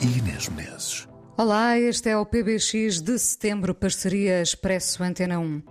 e Inês Menezes. Olá, este é o PBX de setembro, parceria Expresso Antena 1.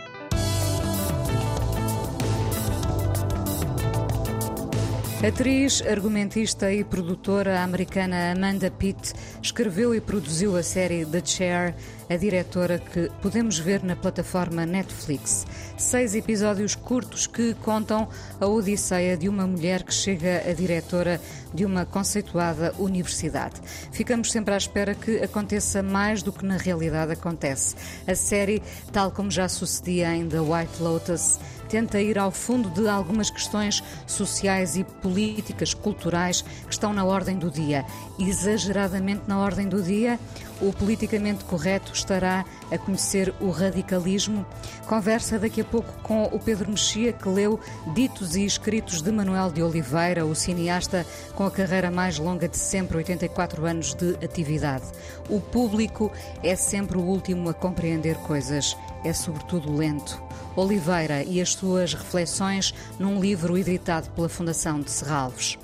Atriz, argumentista e produtora americana Amanda Pitt escreveu e produziu a série The Chair, a diretora que podemos ver na plataforma Netflix. Seis episódios curtos que contam a odisseia de uma mulher que chega a diretora de uma conceituada universidade. Ficamos sempre à espera que aconteça mais do que na realidade acontece. A série, tal como já sucedia em The White Lotus, tenta ir ao fundo de algumas questões sociais e políticas, culturais que estão na ordem do dia. Exageradamente na ordem do dia, o politicamente correto estará a conhecer o radicalismo. Conversa daqui a pouco com o Pedro Mexia, que leu Ditos e Escritos de Manuel de Oliveira, o cineasta com a carreira mais longa de sempre, 84 anos de atividade. O público é sempre o último a compreender coisas, é sobretudo lento. Oliveira e as suas reflexões num livro editado pela Fundação de Serralves.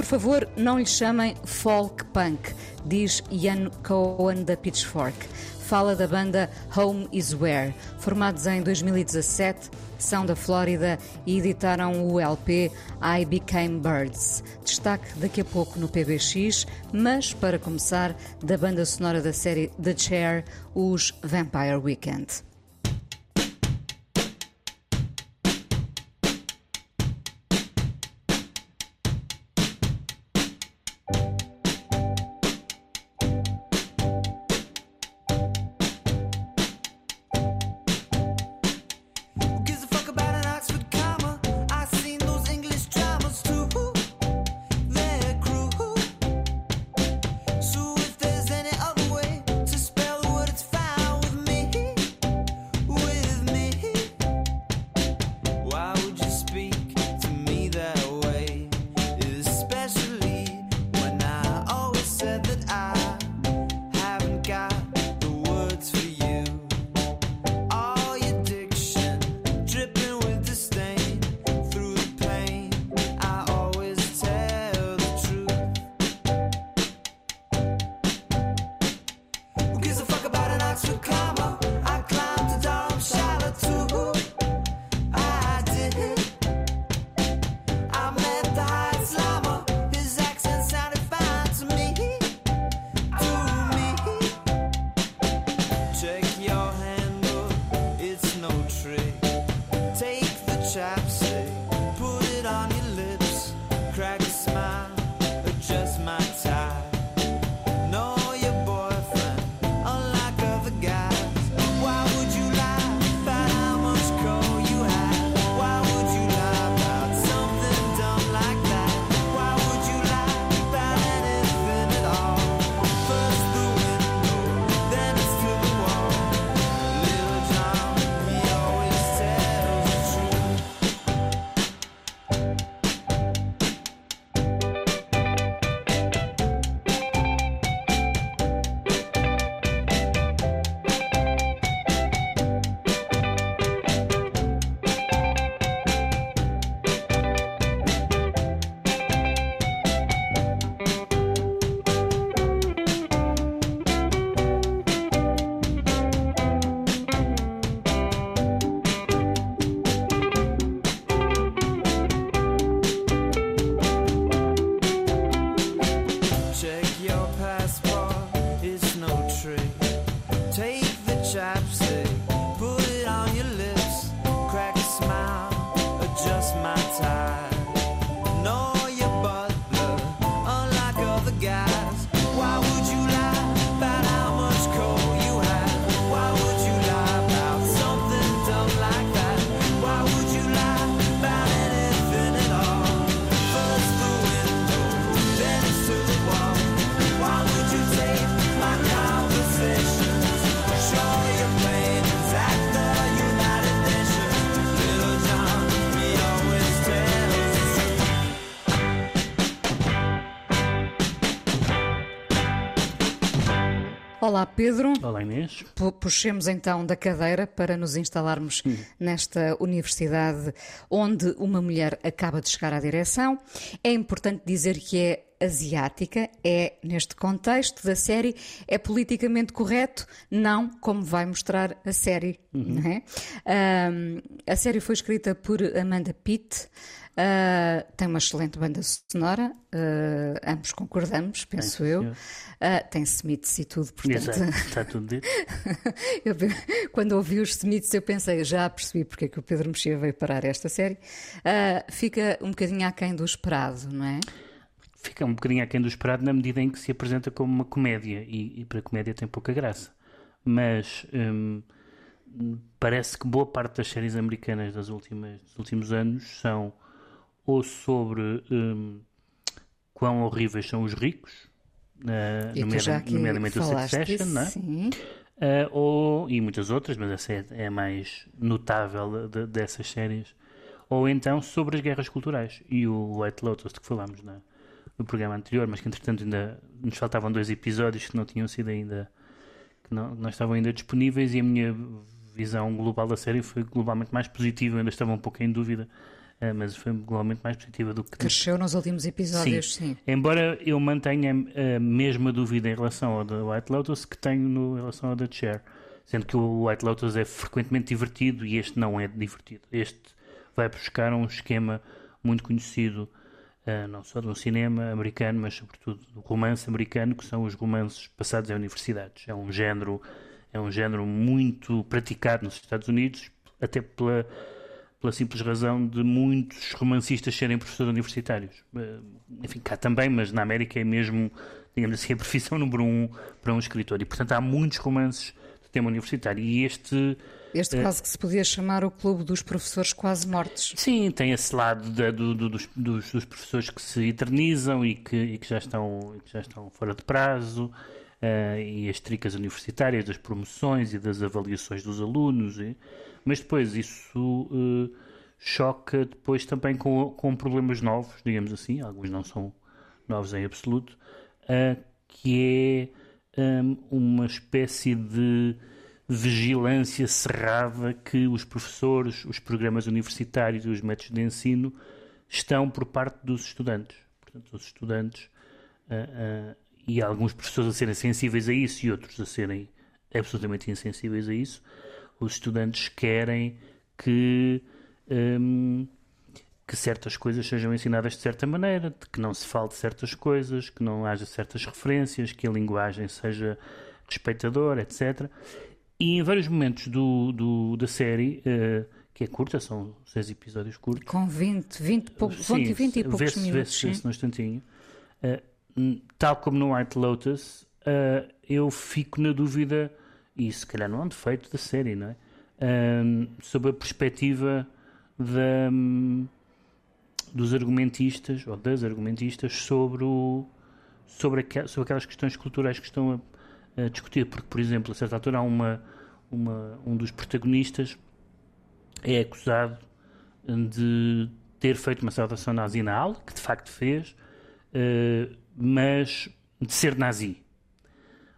Por favor, não lhe chamem folk punk, diz Ian Cohen da Pitchfork. Fala da banda Home Is Where, formados em 2017, são da Flórida e editaram o LP I Became Birds. Destaque daqui a pouco no PBX, mas para começar, da banda sonora da série The Chair, os Vampire Weekend. to come. Take the chapstick. Olá, Pedro. Olá, Inês. Puxemos então da cadeira para nos instalarmos nesta universidade onde uma mulher acaba de chegar à direção. É importante dizer que é asiática, é, neste contexto da série, é politicamente correto? Não, como vai mostrar a série. Uhum. É? Um, a série foi escrita por Amanda Pitt. Uh, tem uma excelente banda sonora, uh, ambos concordamos, penso eu. Uh, tem Smiths e tudo, portanto. Exato, está tudo dito. eu, quando ouvi os Smiths, eu pensei, já percebi porque é que o Pedro Mexia veio parar esta série. fica um bocadinho aquém do esperado, não é? Fica um bocadinho aquém do esperado na medida em que se apresenta como uma comédia, e, e para a comédia tem pouca graça. Mas. Hum, parece que boa parte das séries americanas das últimas, dos últimos anos são ou sobre um, quão horríveis são os ricos, uh, nomeadamente, nomeadamente o Succession, não é? Sim. Uh, ou, e muitas outras, mas essa é, é a mais notável de, dessas séries, ou então sobre as guerras culturais e o White Lotus de que falámos na, no programa anterior, mas que entretanto ainda nos faltavam dois episódios que não tinham sido ainda, que não, não estavam ainda disponíveis e a minha visão global da série foi globalmente mais positiva, ainda estava um pouco em dúvida Uh, mas foi globalmente mais positiva do que. Cresceu nos últimos episódios, sim. sim. Embora eu mantenha a mesma dúvida em relação ao The White Lotus que tenho no, em relação ao The Chair. Sendo que o White Lotus é frequentemente divertido e este não é divertido. Este vai buscar um esquema muito conhecido, não só do cinema americano, mas sobretudo do romance americano, que são os romances passados em universidades. É um género, é um género muito praticado nos Estados Unidos, até pela pela simples razão de muitos romancistas serem professores universitários. Eh, enfim, cá também, mas na América é mesmo, digamos assim, a profissão número um para um escritor. E, portanto, há muitos romances de tema universitário. E este. Este quase que se podia chamar o clube dos professores quase mortos. Sim, tem esse lado de, do, do, dos, dos, dos, professores que se eternizam e que, e que, já, estão, que já estão fora de prazo. Uh, e as tricas universitárias das promoções e das avaliações dos alunos. E, mas depois isso uh, choca depois também com, com problemas novos, digamos assim, alguns não são novos em absoluto, uh, que é um, uma espécie de vigilância cerrada que os professores, os programas universitários e os métodos de ensino estão por parte dos estudantes. Portanto, os estudantes uh, uh, e alguns professores a serem sensíveis a isso e outros a serem absolutamente insensíveis a isso, os estudantes querem que, um, que certas coisas sejam ensinadas de certa maneira, que não se fale de certas coisas, que não haja certas referências, que a linguagem seja respeitadora, etc. E em vários momentos do, do da série, uh, que é curta, são seis episódios curtos. Com 20, 20, pou, sim, 20 e poucos vê minutos. Vê-se no instantinho. Uh, tal como no White Lotus, uh, eu fico na dúvida e se calhar não é um defeito da série, não é? Sobre a perspectiva da, um, dos argumentistas ou das argumentistas sobre, o, sobre aquelas questões culturais que estão a, discutir. Porque, por exemplo, a certa altura, há uma, uma, um dos protagonistas é acusado de ter feito uma saudação nazi na aula, que de facto fez, uh, mas de ser nazi.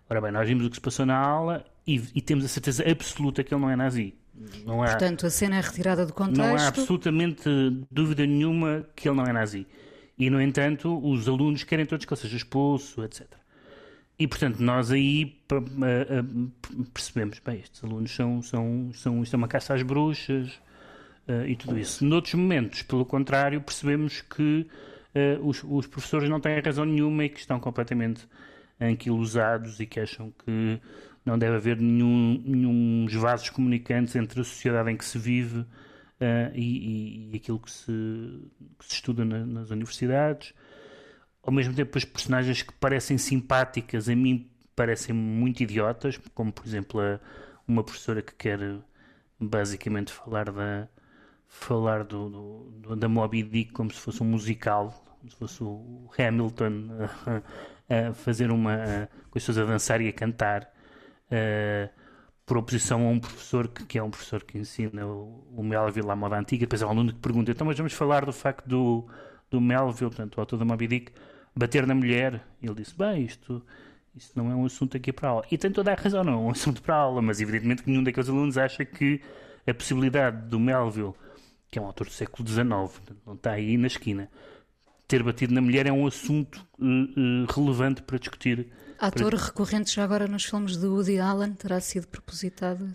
Ora bem, nós vimos o que se passou na aula e, e, temos a certeza absoluta que ele não é nazi. Não há, Portanto, a cena é retirada do contexto. Não há absolutamente dúvida nenhuma que ele não é nazi. E, no entanto, os alunos querem todos que ele seja expulso, etc. E, portanto, nós aí percebemos, bem, estes alunos são, são, são, isto é uma caça às bruxas uh, e tudo isso. Noutros momentos, pelo contrário, percebemos que uh, os, os professores não têm razão nenhuma e que estão completamente anquilosados e que acham que não deve haver nenhum, nenhum vasos comunicantes entre a sociedade em que se vive uh, e, e, aquilo que se, que se estuda na, nas universidades. Ao mesmo tempo, as personagens que parecem simpáticas, a mim parecem muito idiotas, como por exemplo a, uma professora que quer basicamente falar da falar do, do, da Moby Dick como se fosse um musical, como se fosse o Hamilton a, a fazer uma a, com as pessoas a dançar e a cantar uh, por oposição a um professor que, que, é um professor que ensina o, o Melville à moda antiga. Depois há um aluno que pergunta: então, mas vamos falar do facto do, do Melville, portanto, o autor da Moby Dick, bater na mulher. E ele disse: bem, isto, Isso não é um assunto aqui para aula. E tem toda a razão, não é um assunto para aula, mas evidentemente que nenhum daqueles alunos acha que a possibilidade do Melville, que é um autor do século XIX, não está aí na esquina, ter batido na mulher é um assunto uh, uh, relevante para discutir. Ator para... recorrente já agora nos filmes de Woody Allen terá sido propositado.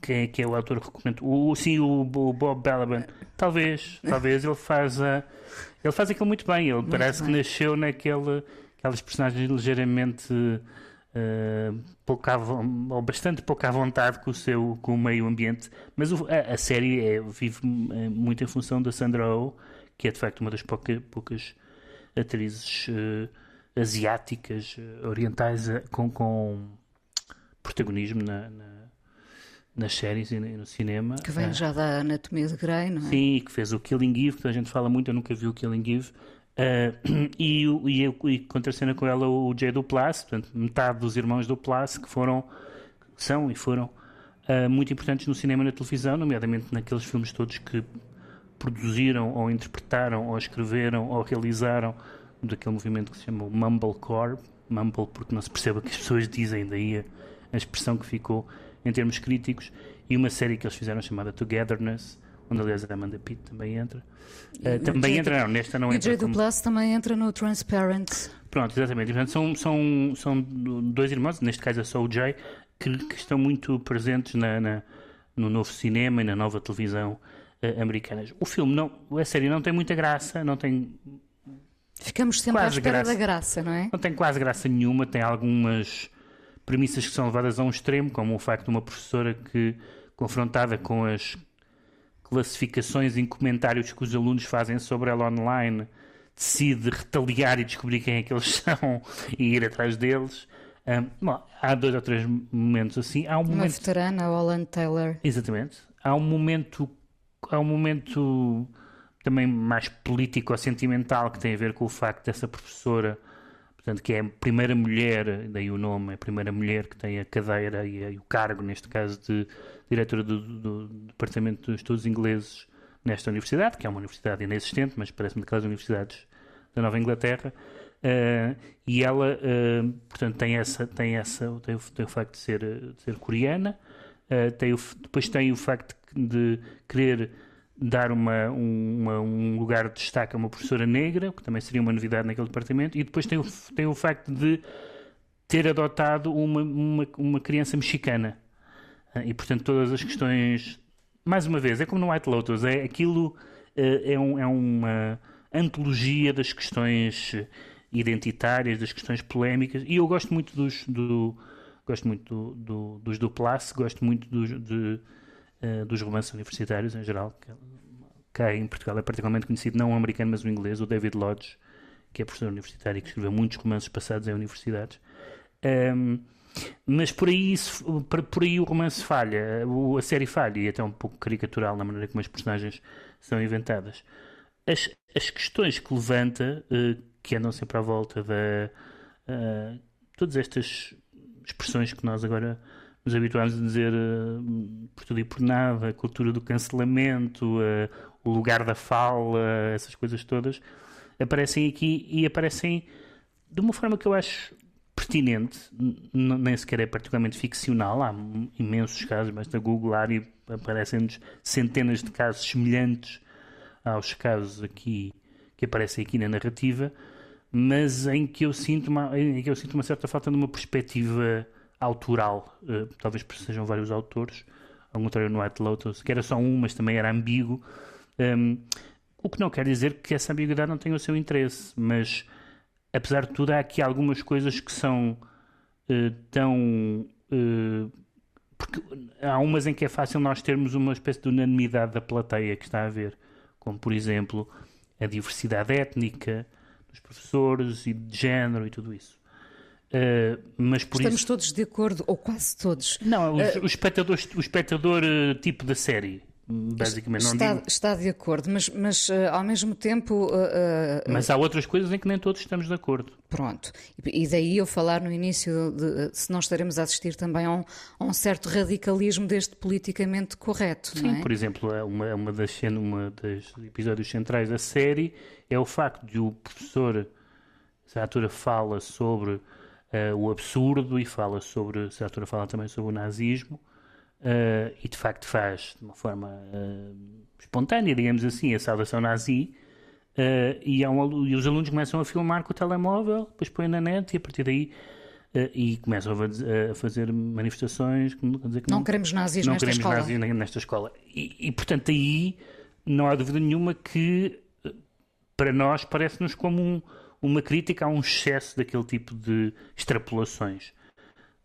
Quem é que é o autor recorrente? O, sim, o, o Bob Balaban. Talvez, talvez ele faz a, ele faz aquilo muito bem. Ele muito parece bem. que nasceu naquele, aquelas personagens ligeiramente uh, pouca, ou bastante pouca à vontade com o seu com o meio ambiente. Mas o, a, a, série é, vive muito em função da Sandra Oh, que é de facto uma das pouca, poucas atrizes uh, asiáticas, orientais, com, com protagonismo na, na nas séries e no cinema. Que vem já da Anatomia de Grey, não é? Sim, que fez o Killing Eve, que a gente fala muito, eu nunca vi o Killing Eve. Uh, e, e, e contracena com ela o Jay Duplass, portanto, metade dos irmãos Duplass que foram, são e foram uh, muito importantes no cinema e na televisão, nomeadamente naqueles filmes todos que produziram ou interpretaram ou escreveram ou realizaram daquele movimento que se chama o Mumblecore, Mumble porque não se percebe o que as pessoas dizem, daí a, a expressão que ficou em termos críticos, e uma série que eles fizeram chamada Togetherness, onde aliás a Amanda Pitt também entra. Uh, também J entra, não, nesta não e entra. E J. Como... Plus também entra no Transparent. Pronto, exatamente. Portanto, são, são, são dois irmãos, neste caso é só o Jay, que, que estão muito presentes na, na, no novo cinema e na nova televisão uh, americanas. O filme, não, a série não tem muita graça, não tem. Ficamos sempre à espera graça. da graça, não é? Não tem quase graça nenhuma, tem algumas premissas que são levadas a um extremo, como o facto de uma professora que, confrontada com as classificações em comentários que os alunos fazem sobre ela online, decide retaliar e descobrir quem é que eles são e ir atrás deles. Um, bom, há dois ou três momentos assim. Há um uma momento... veterana, Holland Taylor. Exatamente. Há um momento, há um momento também mais político ou sentimental que tem a ver com o facto dessa professora portanto, que é a primeira mulher, daí o nome, é a primeira mulher que tem a cadeira e, a, e o cargo, neste caso, de diretora do, do, Departamento de Estudos Ingleses nesta universidade, que é uma universidade inexistente, mas parece-me daquelas universidades da Nova Inglaterra, uh, e ela, uh, portanto, tem essa, tem essa, tem o, tem o facto de ser, de ser coreana, uh, tem o, depois tem o facto de querer dar uma, uma, um lugar de destaque a uma professora negra, que também seria uma novidade naquele departamento, e depois tem o, tem o facto de ter adotado uma, uma, uma criança mexicana. Ah, e, portanto, todas as questões. Mais uma vez, é como no White Lotus, é aquilo é, é, um, é uma antologia das questões identitárias, das questões polémicas, e eu gosto muito dos. Do, gosto muito do, do, dos Duplass, gosto muito dos, de, uh, dos romances universitários em geral, que cá em Portugal é particularmente conhecido, não o americano, mas o inglês, o David Lodge, que é professor universitário e que escreveu muitos romances passados em universidades. Um, mas por aí, por aí o romance falha, a série falha, e é até um pouco caricatural na maneira como as personagens são inventadas. As, as questões que levanta, uh, que andam sempre à volta da. Uh, todas estas expressões que nós agora nos habituámos a dizer uh, por tudo e por nada, a cultura do cancelamento, uh, o lugar da fala, essas coisas todas, aparecem aqui e aparecem de uma forma que eu acho pertinente, nem sequer é particularmente ficcional, há imensos casos, basta googlar e aparecem-nos centenas de casos semelhantes aos casos aqui que aparecem aqui na narrativa, mas em que eu sinto uma, em que eu sinto uma certa falta de uma perspectiva autoral, uh, talvez sejam vários autores, ao contrário no White Lotus, que era só um, mas também era ambíguo, um, o que não quer dizer que essa ambiguidade não tenha o seu interesse, mas apesar de tudo, há aqui algumas coisas que são uh, tão. Uh, porque há umas em que é fácil nós termos uma espécie de unanimidade da plateia que está a ver, como por exemplo a diversidade étnica dos professores e de género e tudo isso. Uh, mas por Estamos isso... todos de acordo, ou quase todos. Não, o, uh, o espectador, o espectador tipo da série basicamente. Não está, digo... está de acordo, mas, mas uh, ao mesmo tempo. Uh, uh, mas há outras coisas em que nem todos estamos de acordo. Pronto. E, daí eu falar no início de se nós estaremos a assistir também a um, a um certo radicalismo deste politicamente correto. Sim, é? por exemplo, é uma, uma das cenas, uma dos episódios centrais da série é o facto de o professor, a atora fala sobre uh, o absurdo e fala sobre, a altura fala também sobre o nazismo uh, e de facto faz de uma forma uh, espontânea, digamos assim, a saudação nazi e, um, e, os alunos começam a filmar com o telemóvel, depois põem na net e a partir daí e começam a, a, fazer manifestações dizer que não, não queremos nazis não nesta queremos escola. nazis nesta escola e, e portanto aí não há dúvida nenhuma que para nós parece-nos como um, uma crítica a um excesso daquele tipo de extrapolações.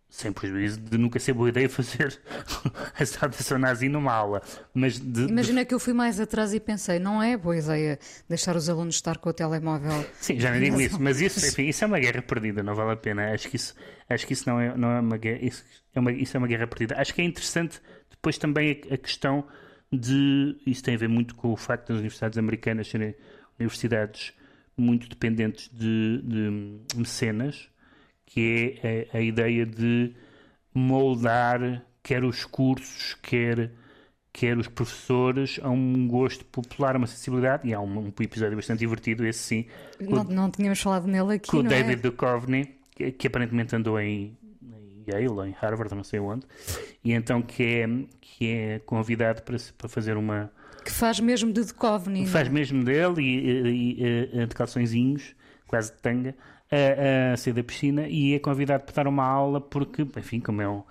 Sem prejuízo de nunca ser boa ideia fazer a saudação nazi numa aula. Mas de, Imagina de... que eu fui mais atrás e pensei, não é boa ideia deixar os alunos estar com o telemóvel. Sim, já nem digo isso, mas isso, enfim, isso é uma guerra perdida, não vale a pena. Acho que isso, acho que isso não, é, não é uma guerra, isso é uma, isso é uma guerra perdida. Acho que é interessante depois também a, a questão de. Isso tem a ver muito com o facto das universidades americanas serem universidades muito dependentes de, de mecenas, que é a, a, ideia de moldar quer os cursos, quer, quer os professores a um gosto popular, uma sensibilidade, e há um, um episódio bastante divertido, esse sim. Não, não tínhamos falado nele aqui, Com o David é? Duchovny, que, que aparentemente andou em, Yale em Harvard, não sei onde, e então que é, que é convidado para, para fazer uma que faz mesmo de Duchovny. Faz não? mesmo dele e, e, e, de calçõezinhos, quase de tanga, a, a sair da piscina e é convidado para dar uma aula porque, enfim, como é um,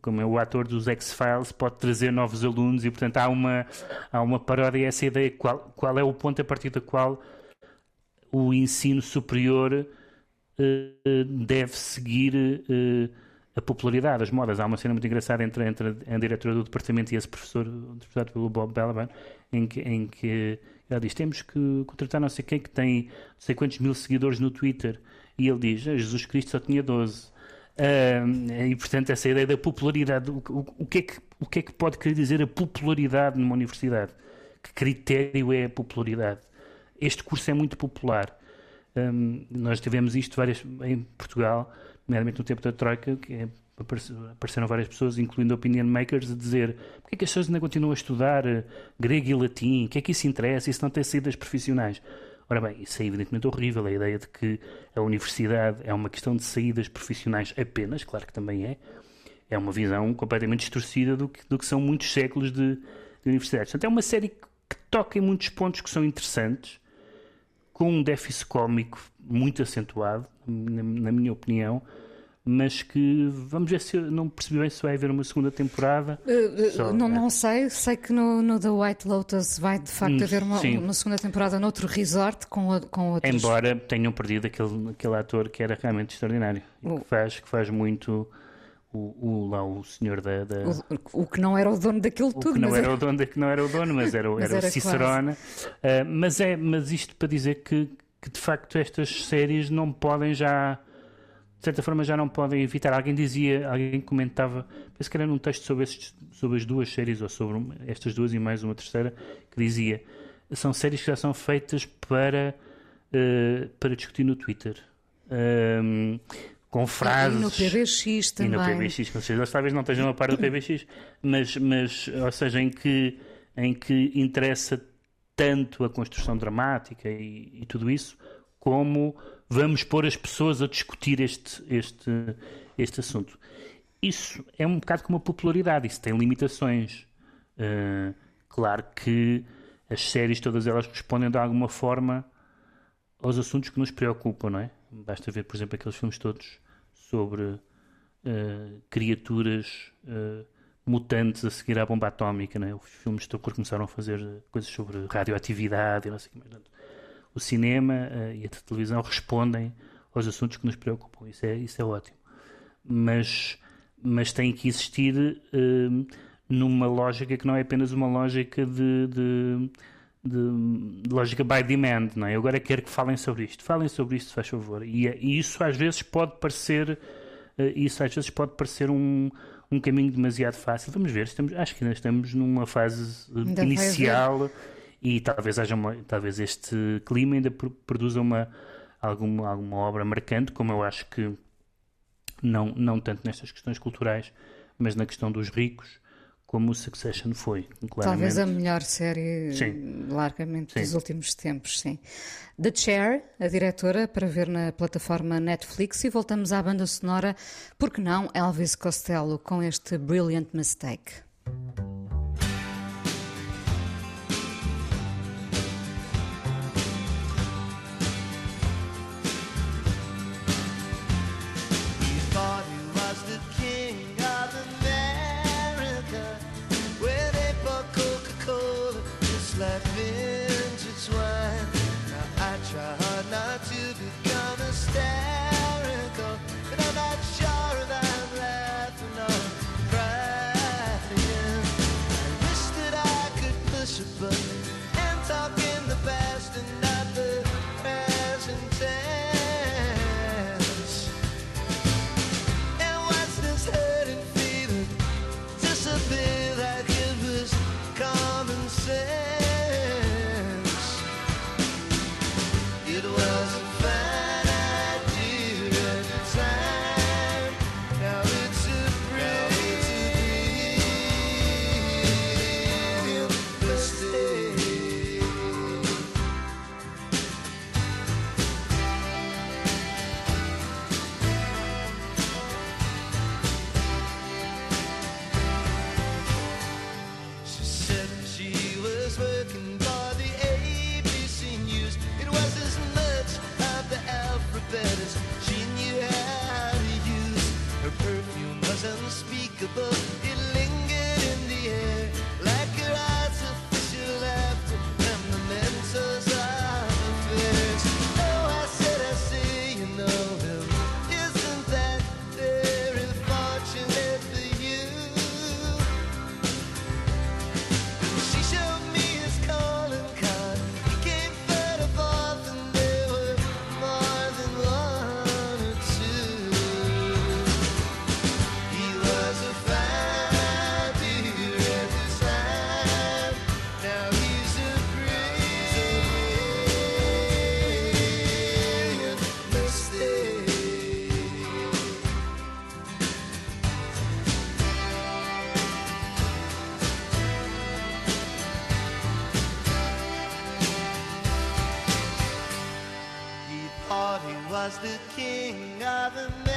como é o ator dos X-Files, pode trazer novos alunos e, portanto, há uma, há uma paródia essa ideia. Qual, qual é o ponto a partir do qual o ensino superior uh, deve seguir uh, a popularidade, as modas. Há uma cena muito engraçada entre, entre a diretora do departamento e esse professor, interpretado pelo Bob Balaban, em que, em que ela diz: Temos que contratar não sei quem que tem não sei quantos mil seguidores no Twitter. E ele diz: ah, Jesus Cristo só tinha 12. Uh, e portanto, essa ideia da popularidade, o, o, o, que é que, o que é que pode querer dizer a popularidade numa universidade? Que critério é a popularidade? Este curso é muito popular. Um, nós tivemos isto várias, em Portugal nomeadamente no tempo da Troika, que é, apareceram várias pessoas, incluindo opinion makers, a dizer porque é que as pessoas ainda continuam a estudar eh, grego e latim, o que é que isso interessa, isso não tem saídas profissionais. Ora bem, isso é evidentemente horrível, a ideia de que a universidade é uma questão de saídas profissionais apenas, claro que também é, é uma visão completamente distorcida do que, do que são muitos séculos de, de universidades. Portanto, é uma série que toca em muitos pontos que são interessantes, com um déficit cómico muito acentuado, na, na minha opinião, mas que vamos ver se não percebi bem se vai haver uma segunda temporada. Uh, Só, não, é. não sei, sei que no, no, The White Lotus vai de facto hum, haver uma, uma, segunda temporada noutro resort com, com outros. Embora tenham perdido aquele, aquele ator que era realmente extraordinário uh. que, faz, que faz muito. O, o, lá o senhor da, da... O, o, que não era o dono daquilo tudo o que não era, era, o dono que não era o dono mas era, mas era, era o Cicerone uh, mas é mas isto para dizer que que de facto estas séries não podem já de certa forma já não podem evitar. Alguém dizia, alguém comentava, penso que era num texto sobre, estes, sobre as duas séries, ou sobre uma, estas duas e mais uma terceira, que dizia são séries que já são feitas para, uh, para discutir no Twitter. Um, com frases. E no PBX também. E no PBX, com certeza. Talvez não estejam a par do PBX, mas, mas ou seja, em que, em que interessa tanto a construção dramática e, e, tudo isso, como vamos pôr as pessoas a discutir este, este, este assunto. Isso é um bocado como a popularidade, isso tem limitações. Uh, claro que as séries, todas elas respondem de alguma forma aos assuntos que nos preocupam, não é? Basta ver, por exemplo, aqueles filmes todos sobre uh, criaturas. Uh, mutantes a seguir à bomba atómica, né? os filmes terror começaram a fazer coisas sobre radioatividade e não sei o que mais. O cinema uh, e a televisão respondem aos assuntos que nos preocupam, isso é, isso é ótimo. Mas, mas tem que existir uh, numa lógica que não é apenas uma lógica de, de, de, de, lógica by demand, não é? Eu agora quero que falem sobre isto, falem sobre isto, faz favor. E, e isso às vezes pode parecer, uh, isso às vezes pode parecer um um caminho demasiado fácil. Vamos ver, estamos, acho que ainda estamos numa fase ainda inicial e talvez haja uma, talvez este clima ainda produza uma alguma, alguma obra marcante, como eu acho que não, não tanto nestas questões culturais, mas na questão dos ricos, como o Succession foi, claramente. Talvez a melhor série, sim. largamente, sim. dos últimos tempos, sim. The Chair, a diretora, para ver na plataforma Netflix. E voltamos à banda sonora, porque não, Elvis Costello, com este Brilliant Mistake. was the king of the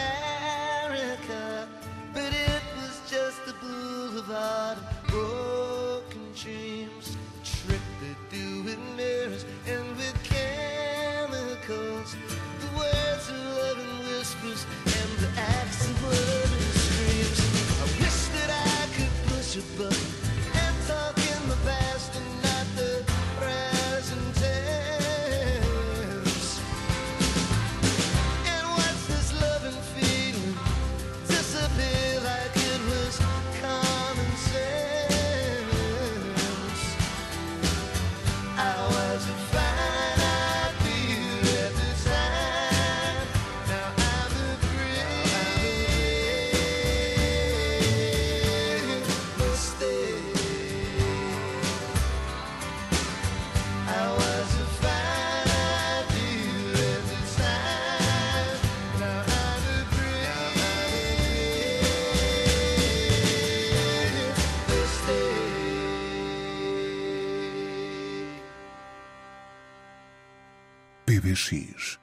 3x.